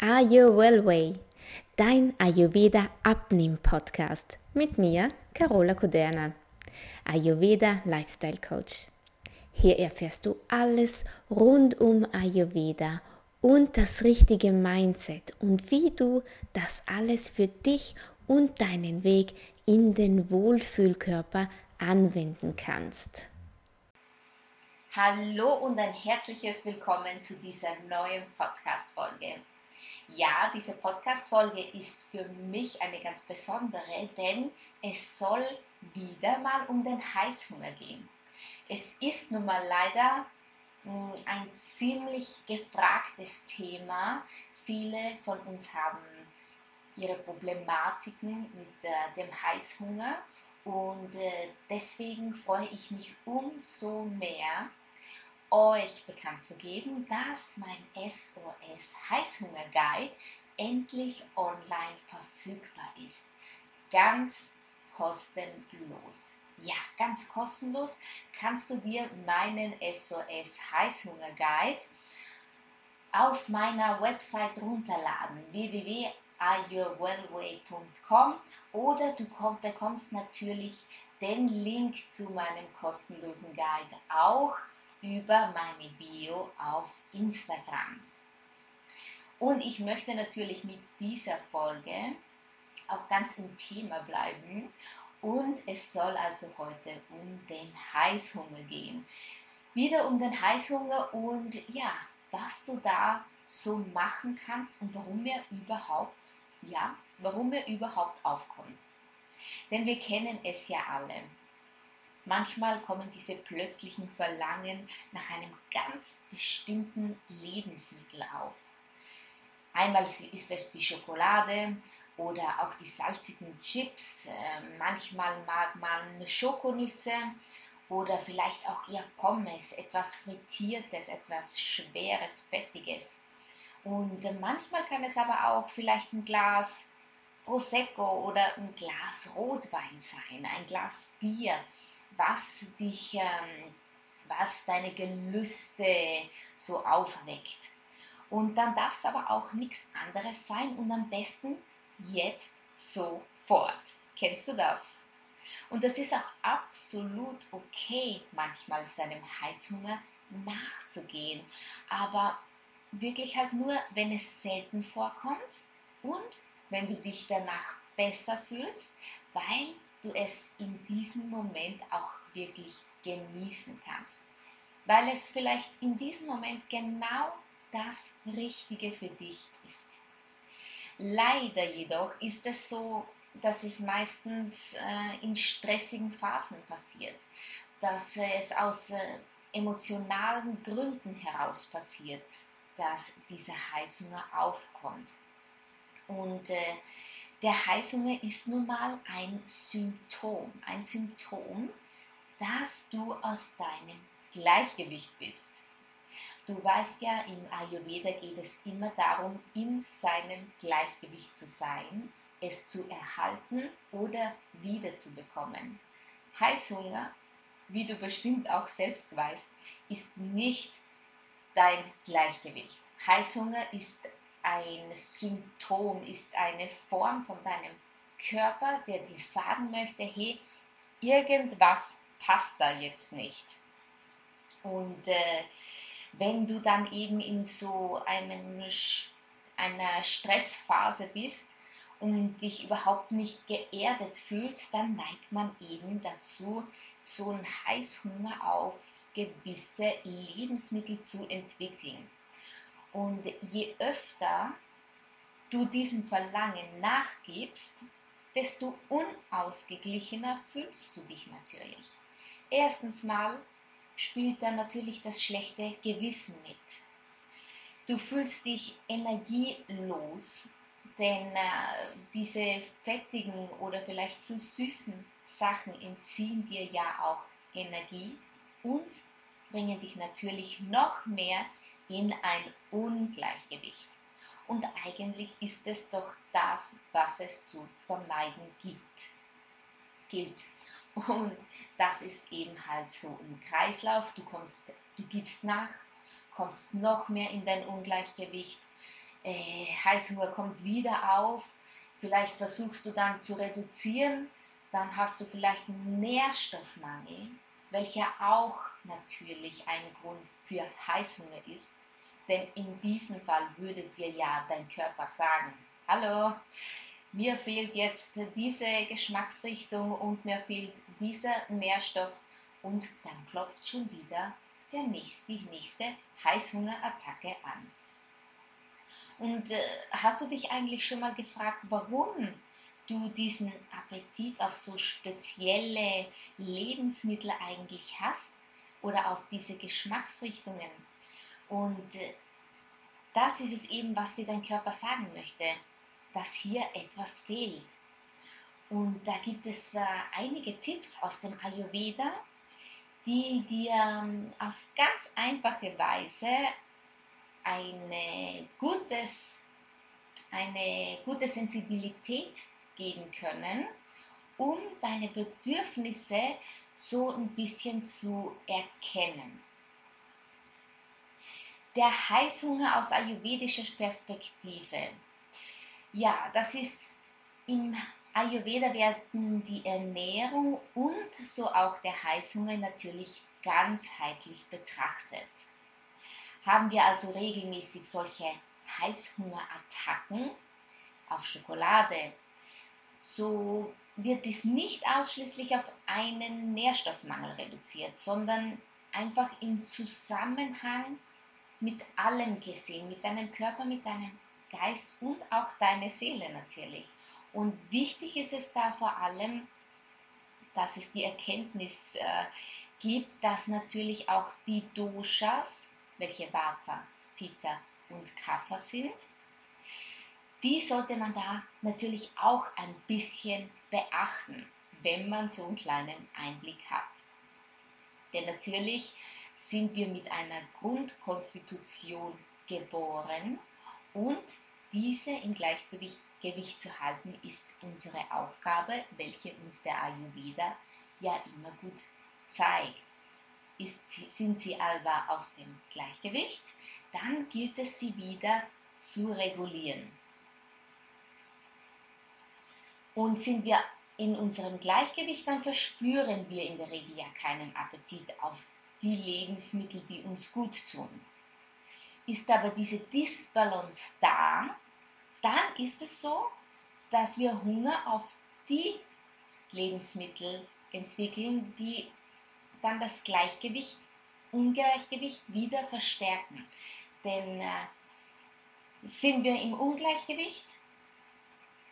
Are You Well Way, dein Ayurveda Abnimm Podcast mit mir, Carola Kuderna, Ayurveda Lifestyle Coach. Hier erfährst du alles rund um Ayurveda und das richtige Mindset und wie du das alles für dich und deinen Weg in den Wohlfühlkörper anwenden kannst. Hallo und ein herzliches Willkommen zu dieser neuen Podcast-Folge. Ja, diese Podcast-Folge ist für mich eine ganz besondere, denn es soll wieder mal um den Heißhunger gehen. Es ist nun mal leider hm, ein ziemlich gefragtes Thema. Viele von uns haben ihre Problematiken mit äh, dem Heißhunger und äh, deswegen freue ich mich umso mehr, euch bekannt zu geben, dass mein SOS Heißhunger Guide endlich online verfügbar ist. Ganz kostenlos. Ja, ganz kostenlos kannst du dir meinen SOS Heißhunger Guide auf meiner Website runterladen www.areyourwellway.com oder du bekommst natürlich den Link zu meinem kostenlosen Guide auch über meine Bio auf Instagram. Und ich möchte natürlich mit dieser Folge auch ganz im Thema bleiben. Und es soll also heute um den Heißhunger gehen. Wieder um den Heißhunger und ja, was du da so machen kannst und warum er überhaupt, ja, warum er überhaupt aufkommt. Denn wir kennen es ja alle. Manchmal kommen diese plötzlichen Verlangen nach einem ganz bestimmten Lebensmittel auf. Einmal ist es die Schokolade oder auch die salzigen Chips. Ähm, manchmal mag man Schokonüsse oder vielleicht auch ihr Pommes, etwas Frittiertes, etwas Schweres, Fettiges. Und manchmal kann es aber auch vielleicht ein Glas Prosecco oder ein Glas Rotwein sein, ein Glas Bier was dich, ähm, was deine Gelüste so aufweckt. Und dann darf es aber auch nichts anderes sein und am besten jetzt sofort. Kennst du das? Und das ist auch absolut okay, manchmal seinem Heißhunger nachzugehen. Aber wirklich halt nur, wenn es selten vorkommt und wenn du dich danach besser fühlst, weil du es in diesem Moment auch wirklich genießen kannst. Weil es vielleicht in diesem Moment genau das Richtige für dich ist. Leider jedoch ist es so, dass es meistens äh, in stressigen Phasen passiert, dass es aus äh, emotionalen Gründen heraus passiert, dass dieser Heißhunger aufkommt. Und äh, der Heißhunger ist nun mal ein Symptom, ein Symptom, dass du aus deinem Gleichgewicht bist. Du weißt ja, im Ayurveda geht es immer darum, in seinem Gleichgewicht zu sein, es zu erhalten oder wiederzubekommen. Heißhunger, wie du bestimmt auch selbst weißt, ist nicht dein Gleichgewicht. Heißhunger ist ein Symptom, ist eine Form von deinem Körper, der dir sagen möchte, hey, irgendwas passt da jetzt nicht. Und äh, wenn du dann eben in so einem, einer Stressphase bist und dich überhaupt nicht geerdet fühlst, dann neigt man eben dazu, so einen Heißhunger auf gewisse Lebensmittel zu entwickeln. Und je öfter du diesem Verlangen nachgibst, desto unausgeglichener fühlst du dich natürlich. Erstens mal spielt da natürlich das schlechte Gewissen mit. Du fühlst dich energielos, denn äh, diese fettigen oder vielleicht zu süßen Sachen entziehen dir ja auch Energie und bringen dich natürlich noch mehr in ein Ungleichgewicht. Und eigentlich ist es doch das, was es zu vermeiden gibt, gilt. Und das ist eben halt so ein Kreislauf. Du kommst, du gibst nach, kommst noch mehr in dein Ungleichgewicht. äh, Heißhunger kommt wieder auf, vielleicht versuchst du dann zu reduzieren, dann hast du vielleicht einen Nährstoffmangel, welcher auch natürlich ein Grund für Heißhunger ist. Denn in diesem Fall würde dir ja dein Körper sagen, hallo, mir fehlt jetzt diese Geschmacksrichtung und mir fehlt dieser Nährstoff und dann klopft schon wieder der nächste, die nächste Heißhungerattacke an. Und äh, hast du dich eigentlich schon mal gefragt, warum du diesen Appetit auf so spezielle Lebensmittel eigentlich hast oder auf diese Geschmacksrichtungen? Und äh, das ist es eben, was dir dein Körper sagen möchte, dass hier etwas fehlt. Und da gibt es äh, einige Tipps aus dem Ayurveda, die dir ähm, auf ganz einfache Weise eine, gutes, eine gute Sensibilität geben können, um deine Bedürfnisse so ein bisschen zu erkennen. Der Heißhunger aus ayurvedischer Perspektive. Ja, das ist im Ayurveda werden die Ernährung und so auch der Heißhunger natürlich ganzheitlich betrachtet. Haben wir also regelmäßig solche Heißhungerattacken auf Schokolade, so wird dies nicht ausschließlich auf einen Nährstoffmangel reduziert, sondern einfach im Zusammenhang mit allem gesehen, mit deinem Körper, mit deinem Geist und auch deine Seele natürlich. Und wichtig ist es da vor allem, dass es die Erkenntnis äh, gibt, dass natürlich auch die Doshas, welche Vata, Pitta und Kapha sind, die sollte man da natürlich auch ein bisschen beachten, wenn man so einen kleinen Einblick hat. Denn natürlich sind wir mit einer Grundkonstitution geboren und diese im Gleichgewicht zu halten, ist unsere Aufgabe, welche uns der Ayurveda ja immer gut zeigt. Ist sind sie aber aus dem Gleichgewicht, dann gilt es sie wieder zu regulieren. Und sind wir in unserem Gleichgewicht, dann verspüren wir in der Regel ja keinen Appetit auf die Lebensmittel, die uns gut tun. Ist aber diese Disbalance da, dann ist es so, dass wir Hunger auf die Lebensmittel entwickeln, die dann das Gleichgewicht, Ungleichgewicht wieder verstärken. Denn äh, sind wir im Ungleichgewicht,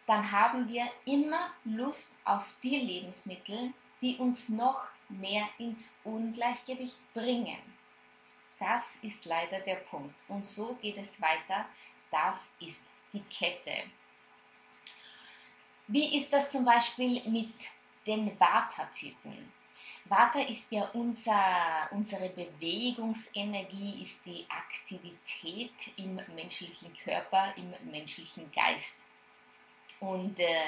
dann haben wir immer Lust auf die Lebensmittel, die uns noch mehr ins Ungleichgewicht bringen. Das ist leider der Punkt. Und so geht es weiter. Das ist die Kette. Wie ist das zum Beispiel mit den Vata-Typen? Vata ist ja unser, unsere Bewegungsenergie, ist die Aktivität im menschlichen Körper, im menschlichen Geist. Und äh,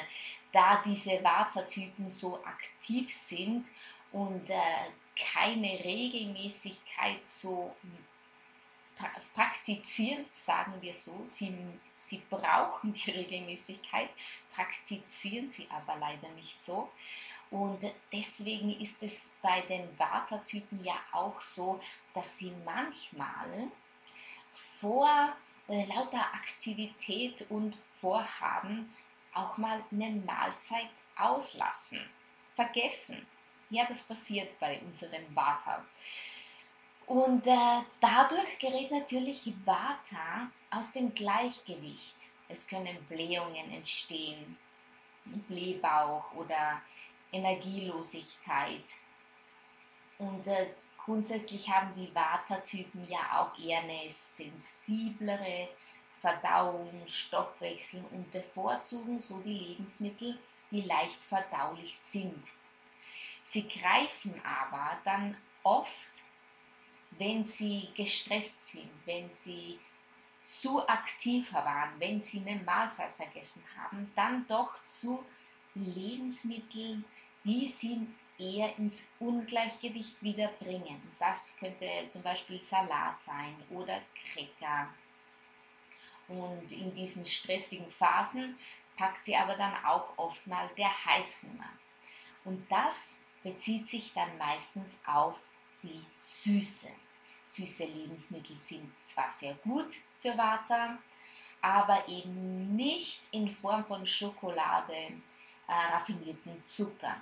da diese Vata-Typen so aktiv sind und äh, keine Regelmäßigkeit so praktizieren, sagen wir so, sie, sie brauchen die Regelmäßigkeit, praktizieren sie aber leider nicht so. Und deswegen ist es bei den Vata-Typen ja auch so, dass sie manchmal vor äh, lauter Aktivität und Vorhaben auch mal eine Mahlzeit auslassen, vergessen. Ja, das passiert bei unseren Vata. Und äh, dadurch gerät natürlich Vata aus dem Gleichgewicht. Es können Blähungen entstehen, Blähbauch oder Energielosigkeit. Und äh, grundsätzlich haben die Vata-Typen ja auch eher eine sensiblere Verdauung, Stoffwechsel und bevorzugen so die Lebensmittel, die leicht verdaulich sind. Sie greifen aber dann oft, wenn sie gestresst sind, wenn sie zu aktiv waren, wenn sie eine Mahlzeit vergessen haben, dann doch zu Lebensmitteln, die sie eher ins Ungleichgewicht wieder bringen. Das könnte zum Beispiel Salat sein oder Cracker Und in diesen stressigen Phasen packt sie aber dann auch oft mal der Heißhunger. Und das bezieht sich dann meistens auf die Süße. Süße Lebensmittel sind zwar sehr gut für Vata, aber eben nicht in Form von Schokolade, äh, raffinierten Zucker.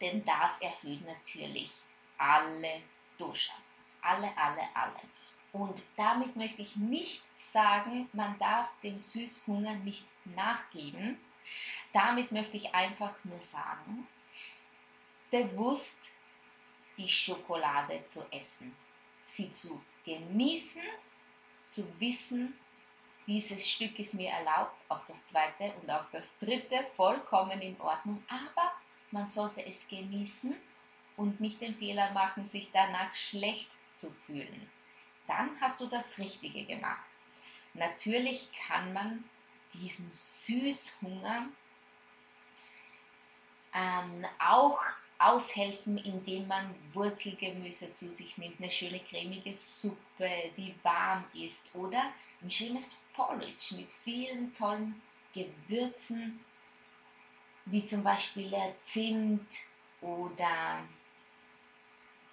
Denn das erhöht natürlich alle Doshas. Alle, alle, alle. Und damit möchte ich nicht sagen, man darf dem Süßhunger nicht nachgeben. Damit möchte ich einfach nur sagen, bewusst die Schokolade zu essen, sie zu genießen, zu wissen, dieses Stück ist mir erlaubt, auch das zweite und auch das dritte vollkommen in Ordnung, aber man sollte es genießen und nicht den Fehler machen, sich danach schlecht zu fühlen. Dann hast du das Richtige gemacht. Natürlich kann man diesem Süßhunger ähm, auch aushelfen, indem man Wurzelgemüse zu sich nimmt, eine schöne cremige Suppe, die warm ist oder ein schönes Porridge mit vielen tollen Gewürzen, wie zum Beispiel Zimt oder,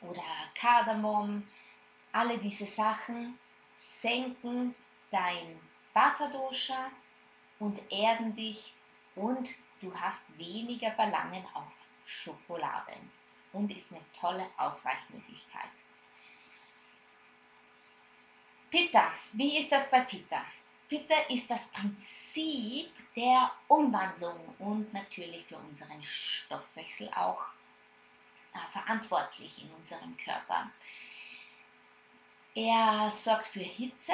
oder Kardamom. Alle diese Sachen senken dein Vata-Dosha und erden dich und du hast weniger Verlangen auf Schokolade und ist eine tolle Ausweichmöglichkeit. Pitta, wie ist das bei Pitta? Pitta ist das Prinzip der Umwandlung und natürlich für unseren Stoffwechsel auch äh, verantwortlich in unserem Körper. Er sorgt für Hitze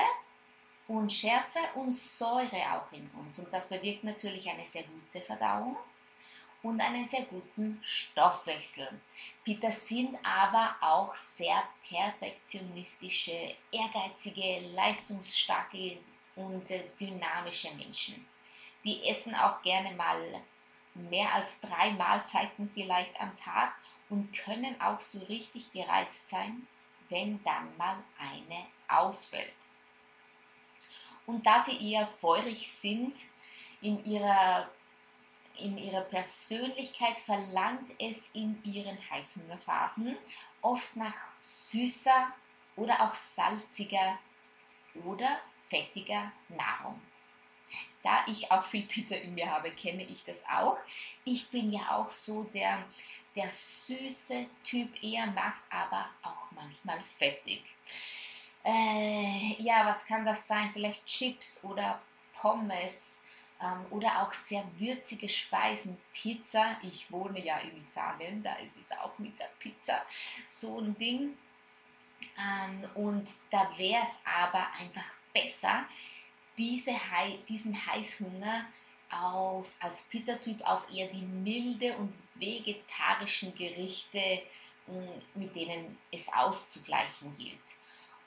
und Schärfe und Säure auch in uns und das bewirkt natürlich eine sehr gute Verdauung und einen sehr guten Stoffwechsel. Peter sind aber auch sehr perfektionistische, ehrgeizige, leistungsstarke und äh, dynamische Menschen. Die essen auch gerne mal mehr als drei Mahlzeiten vielleicht am Tag und können auch so richtig gereizt sein, wenn dann mal eine ausfällt. Und da sie eher feurig sind in ihrer in ihrer Persönlichkeit verlangt es in ihren Heißhungerphasen oft nach süßer oder auch salziger oder fettiger Nahrung. Da ich auch viel Bitter in mir habe, kenne ich das auch. Ich bin ja auch so der, der süße Typ, eher mag es aber auch manchmal fettig. Äh, ja, was kann das sein? Vielleicht Chips oder Pommes oder auch sehr würzige Speisen. Pizza, ich wohne ja in Italien, da ist es auch mit der Pizza so ein Ding. Ähm, und da wäre es aber einfach besser, diese, diesen Heißhunger auf, als Pitta-Typ auf eher die milde und vegetarischen Gerichte, mm, mit denen es auszugleichen gilt.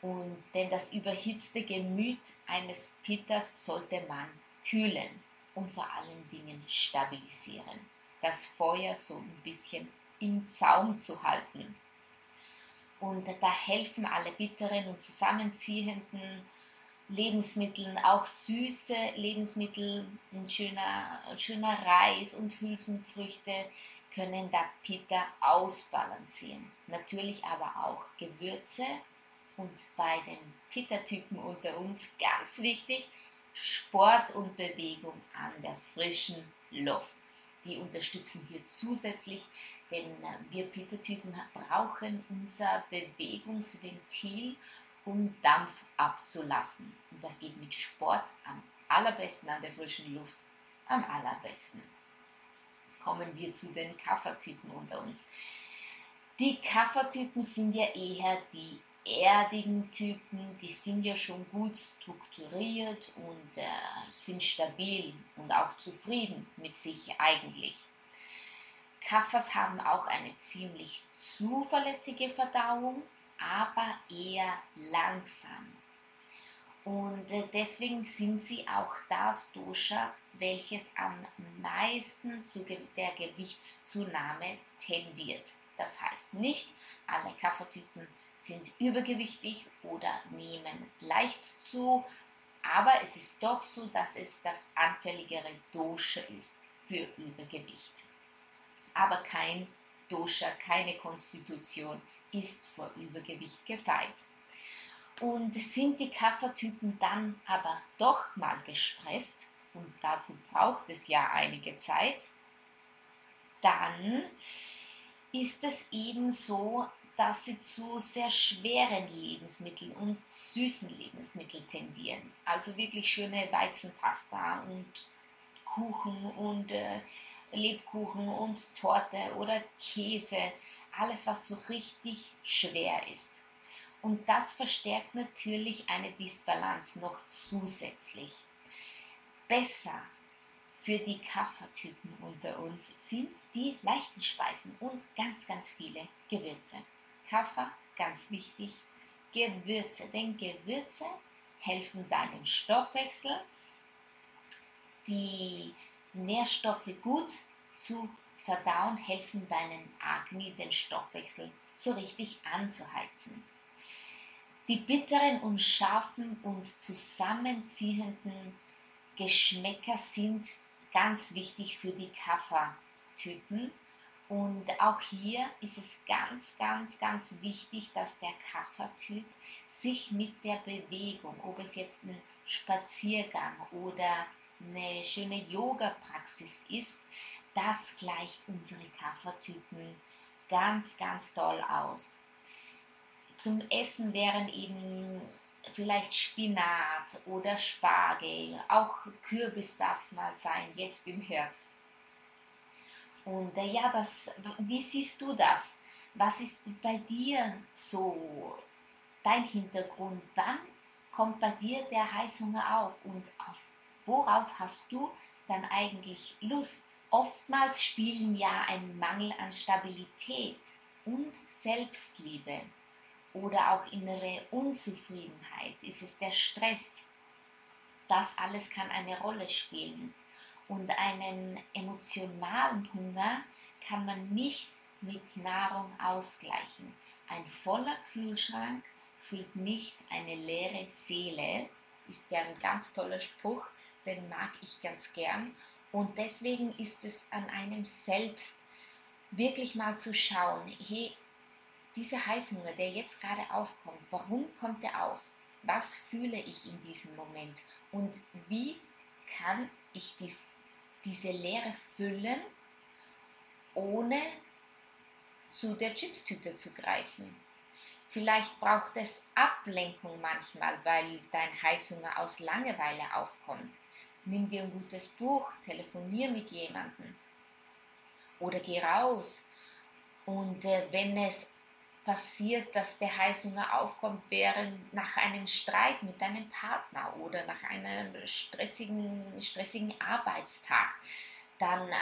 Und denn das überhitzte Gemüt eines Pitters sollte man kühlen und vor allen Dingen stabilisieren. Das Feuer so ein bisschen im Zaum zu halten. Und da helfen alle bitteren und zusammenziehenden Lebensmittel, auch süße Lebensmittel, ein schöner, schöner Reis und Hülsenfrüchte können da Pitta ausbalancieren. Natürlich aber auch Gewürze und bei den Pitta-Typen unter uns ganz wichtig, Sport und Bewegung an der frischen Luft. Die unterstützen hier zusätzlich, denn äh, wir Peter-Typen brauchen unser Bewegungsventil, um Dampf abzulassen. Und das geht mit Sport am allerbesten an der frischen Luft, am allerbesten. Kommen wir zu den Kaffertypen unter uns. Die Kaffertypen sind ja eher die erdigen Typen, die sind ja schon gut strukturiert und äh, sind stabil und auch zufrieden mit sich eigentlich. Kaffers haben auch eine ziemlich zuverlässige Verdauung, aber eher langsam. Und äh, deswegen sind sie auch das Dosha, welches am meisten zu der Gewichtszunahme tendiert. Das heißt nicht, alle Kaffertypen sind übergewichtig oder nehmen leicht zu, Aber es ist doch so, dass es das anfälligere Dosha ist für Übergewicht. Aber kein Dosha, keine Konstitution ist vor Übergewicht gefeit. Und sind die Kaffertypen dann aber doch mal gestresst, und dazu braucht es ja einige Zeit, dann ist es eben so, dass sie zu sehr schweren Lebensmitteln und süßen Lebensmitteln tendieren. Also wirklich schöne Weizenpasta und Kuchen und äh, Lebkuchen und Torte oder Käse. Alles, was so richtig schwer ist. Und das verstärkt natürlich eine Disbalance noch zusätzlich. Besser für die Kaffertypen unter uns sind die leichten Speisen und ganz, ganz viele Gewürze. Kaffer, ganz wichtig, Gewürze, denn Gewürze helfen deinem Stoffwechsel, die Nährstoffe gut zu verdauen, helfen deinen Agni, den Stoffwechsel, so richtig anzuheizen. Die bitteren und scharfen und zusammenziehenden Geschmäcker sind ganz wichtig für die Kaffertypen und auch hier ist es ganz, ganz, ganz wichtig, dass der Kaffertyp sich mit der Bewegung, ob es jetzt ein Spaziergang oder eine schöne Yoga-Praxis ist, das gleicht unsere Kaffertypen ganz, ganz toll aus. Zum Essen wären eben vielleicht Spinat oder Spargel, auch Kürbis darf es mal sein, jetzt im Herbst. Und äh, ja, das, wie siehst du das? Was ist bei dir so dein Hintergrund? Wann kommt bei dir der Heißhunger auf und auf, worauf hast du dann eigentlich Lust? Oftmals spielen ja ein Mangel an Stabilität und Selbstliebe oder auch innere Unzufriedenheit, ist es der Stress. Das alles kann eine Rolle spielen. Und einen emotionalen Hunger kann man nicht mit Nahrung ausgleichen. Ein voller Kühlschrank füllt nicht eine leere Seele. Ist ja ein ganz toller Spruch, den mag ich ganz gern. Und deswegen ist es an einem selbst wirklich mal zu schauen, hey, dieser Heißhunger, der jetzt gerade aufkommt, warum kommt er auf? Was fühle ich in diesem Moment? Und wie kann ich die diese Leere füllen, ohne zu der Chipstüte zu greifen. Vielleicht braucht es Ablenkung manchmal, weil dein Heißhunger aus Langeweile aufkommt. Nimm dir ein gutes Buch, telefonier mit jemandem oder geh raus. Und äh, wenn es passiert, dass der Heißhunger aufkommt während nach einem Streit mit deinem Partner oder nach einem stressigen, stressigen Arbeitstag, dann äh,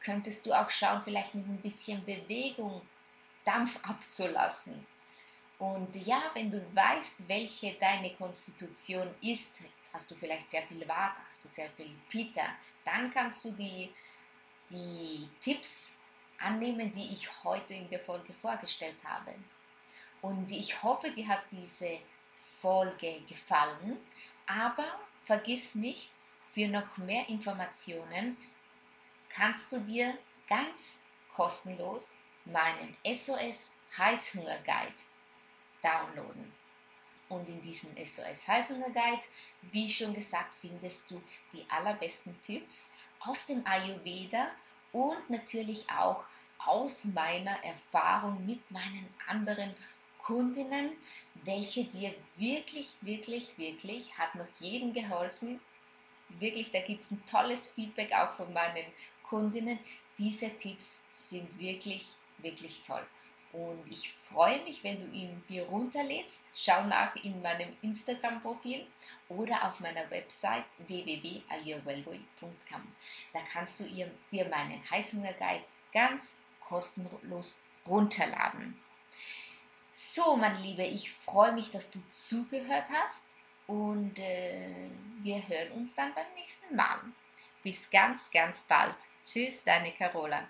könntest du auch schauen, vielleicht mit ein bisschen Bewegung Dampf abzulassen. Und ja, wenn du weißt, welche deine Konstitution ist, hast du vielleicht sehr viel Vata, hast du sehr viel Pitta, dann kannst du die, die Tipps annehmen, die ich heute in der Folge vorgestellt habe. Und ich hoffe, dir hat diese Folge gefallen. Aber vergiss nicht, für noch mehr Informationen kannst du dir ganz kostenlos meinen SOS Heißhunger Guide downloaden. Und in diesem SOS Heißhunger Guide, wie schon gesagt, findest du die allerbesten Tipps aus dem Ayurveda und natürlich auch aus meiner Erfahrung mit meinen anderen Kundinnen, welche dir wirklich, wirklich, wirklich, hat noch jedem geholfen. Wirklich, da gibt es ein tolles Feedback auch von meinen Kundinnen. Diese Tipps sind wirklich, wirklich toll. Und ich freue mich, wenn du ihn dir runterlädst. Schau nach in meinem Instagram-Profil oder auf meiner Website www.ayurwellboy.com. Da kannst du dir meinen Heißhunger-Guide ganz kostenlos runterladen. So, meine Liebe, ich freue mich, dass du zugehört hast und äh, wir hören uns dann beim nächsten Mal. Bis ganz, ganz bald. Tschüss, deine Carola.